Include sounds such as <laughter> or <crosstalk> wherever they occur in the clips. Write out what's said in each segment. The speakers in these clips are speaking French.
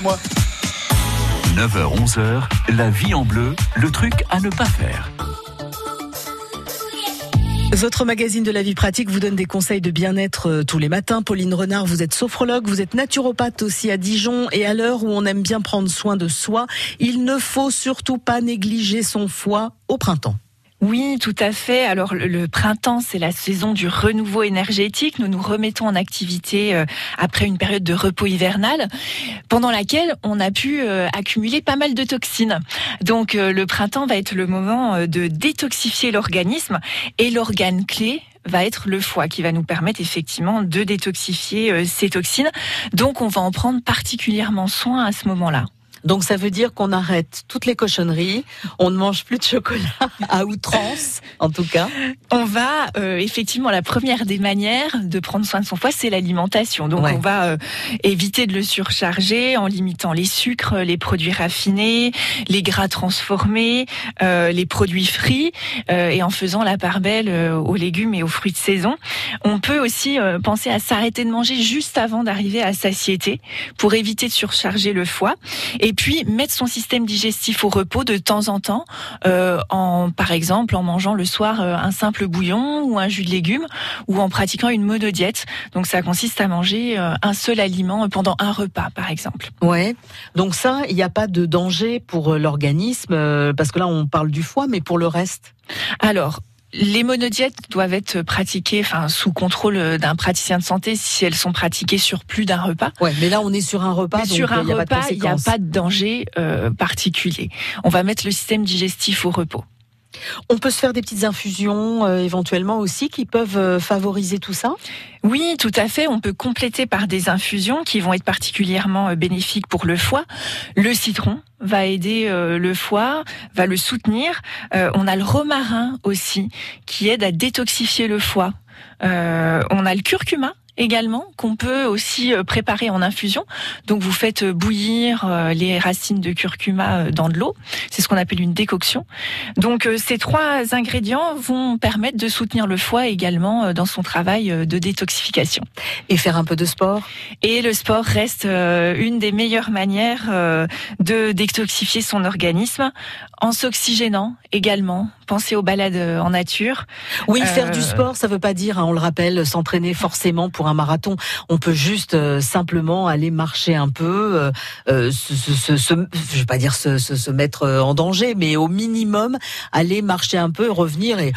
c'est moi. 9h-11h, la vie en bleu, le truc à ne pas faire. Votre magazine de la vie pratique vous donne des conseils de bien-être euh, tous les matins. Pauline Renard, vous êtes sophrologue, vous êtes naturopathe aussi à Dijon et à l'heure où on aime bien prendre soin de soi, il ne faut surtout pas négliger son foie au printemps. Oui, tout à fait. Alors le, printemps, c'est la saison du renouveau énergétique. Nous nous remettons en activité euh, après une période de repos hivernal, pendant laquelle on a pu euh, accumuler pas mal de toxines. Donc euh, le printemps va être le moment de détoxifier l'organisme et l'organe clé va être le foie qui va nous permettre effectivement de détoxifier ces toxines. Donc on va en prendre particulièrement soin à ce moment-là. Donc ça veut dire qu'on arrête toutes les cochonneries, on ne mange plus de chocolat à outrance, <laughs> en tout cas. On va euh, effectivement la première des manières de prendre soin de son foie, c'est l'alimentation. Donc on va euh, éviter de le surcharger en limitant les sucres, les produits raffinés, les gras transformés, euh, les produits frits et en faisant la part belle aux légumes et aux fruits de saison. On peut aussi penser à s'arrêter de manger juste avant d'arriver à satiété pour éviter de surcharger le foie. Et et puis mettre son système digestif au repos de temps en temps, euh, en par exemple en mangeant le soir euh, un simple bouillon ou un jus de légumes, ou en pratiquant une monodiète. Donc ça consiste à manger euh, un seul aliment pendant un repas, par exemple. Ouais. Donc ça, il n'y a pas de danger pour l'organisme, parce que là on parle du foie, mais pour le reste? Alors, les monodiètes doivent être pratiquées enfin, sous contrôle d'un praticien de santé si elles sont pratiquées sur plus d'un repas. Ouais, mais là on est sur un repas. donc sur un repas, il n'y a pas de danger euh, particulier. On va mettre le système digestif au repos. On peut se faire des petites infusions euh, éventuellement aussi qui peuvent euh, favoriser tout ça? Oui, tout à fait. On peut compléter par des infusions qui vont être particulièrement euh, bénéfiques pour le foie. Le citron va aider le foie, va le soutenir. on a le romarin aussi qui aide à détoxifier le foie. on a le curcuma également qu'on peut aussi euh, préparer en infusion. Donc vous faites euh, bouillir euh, les racines de curcuma dans de l'eau. C'est ce qu'on appelle une décoction. Donc ces trois ingrédients vont permettre de soutenir le foie également dans son travail de détoxification. Et faire un peu de sport? Et le sport reste une des meilleures manières de détoxifier son organisme en s'oxygénant également. Pensez aux balades en nature. Oui, faire du sport, ça veut pas dire, hein, on le rappelle, s'entraîner forcément pour un marathon. On peut juste euh, simplement aller marcher un peu, euh, euh se, se, je vais pas dire se, se, mettre euh, en danger, mais au minimum aller marcher un peu, revenir et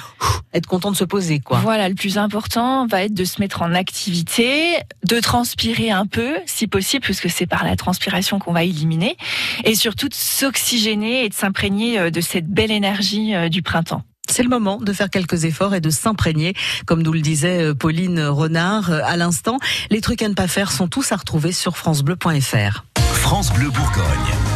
être content de se poser, quoi. Voilà, le plus important va être de se mettre en activité, de transpirer un peu, si possible, puisque c'est par la transpiration qu'on va éliminer, et surtout de s'oxygéner et de s'imprégner de cette belle énergie du printemps. C'est le moment de faire quelques efforts et de s'imprégner, comme nous le disait euh, Pauline Renard euh, à l'instant. Les trucs à ne pas faire sont tous à retrouver sur francebleu.fr. France Bleu Bourgogne.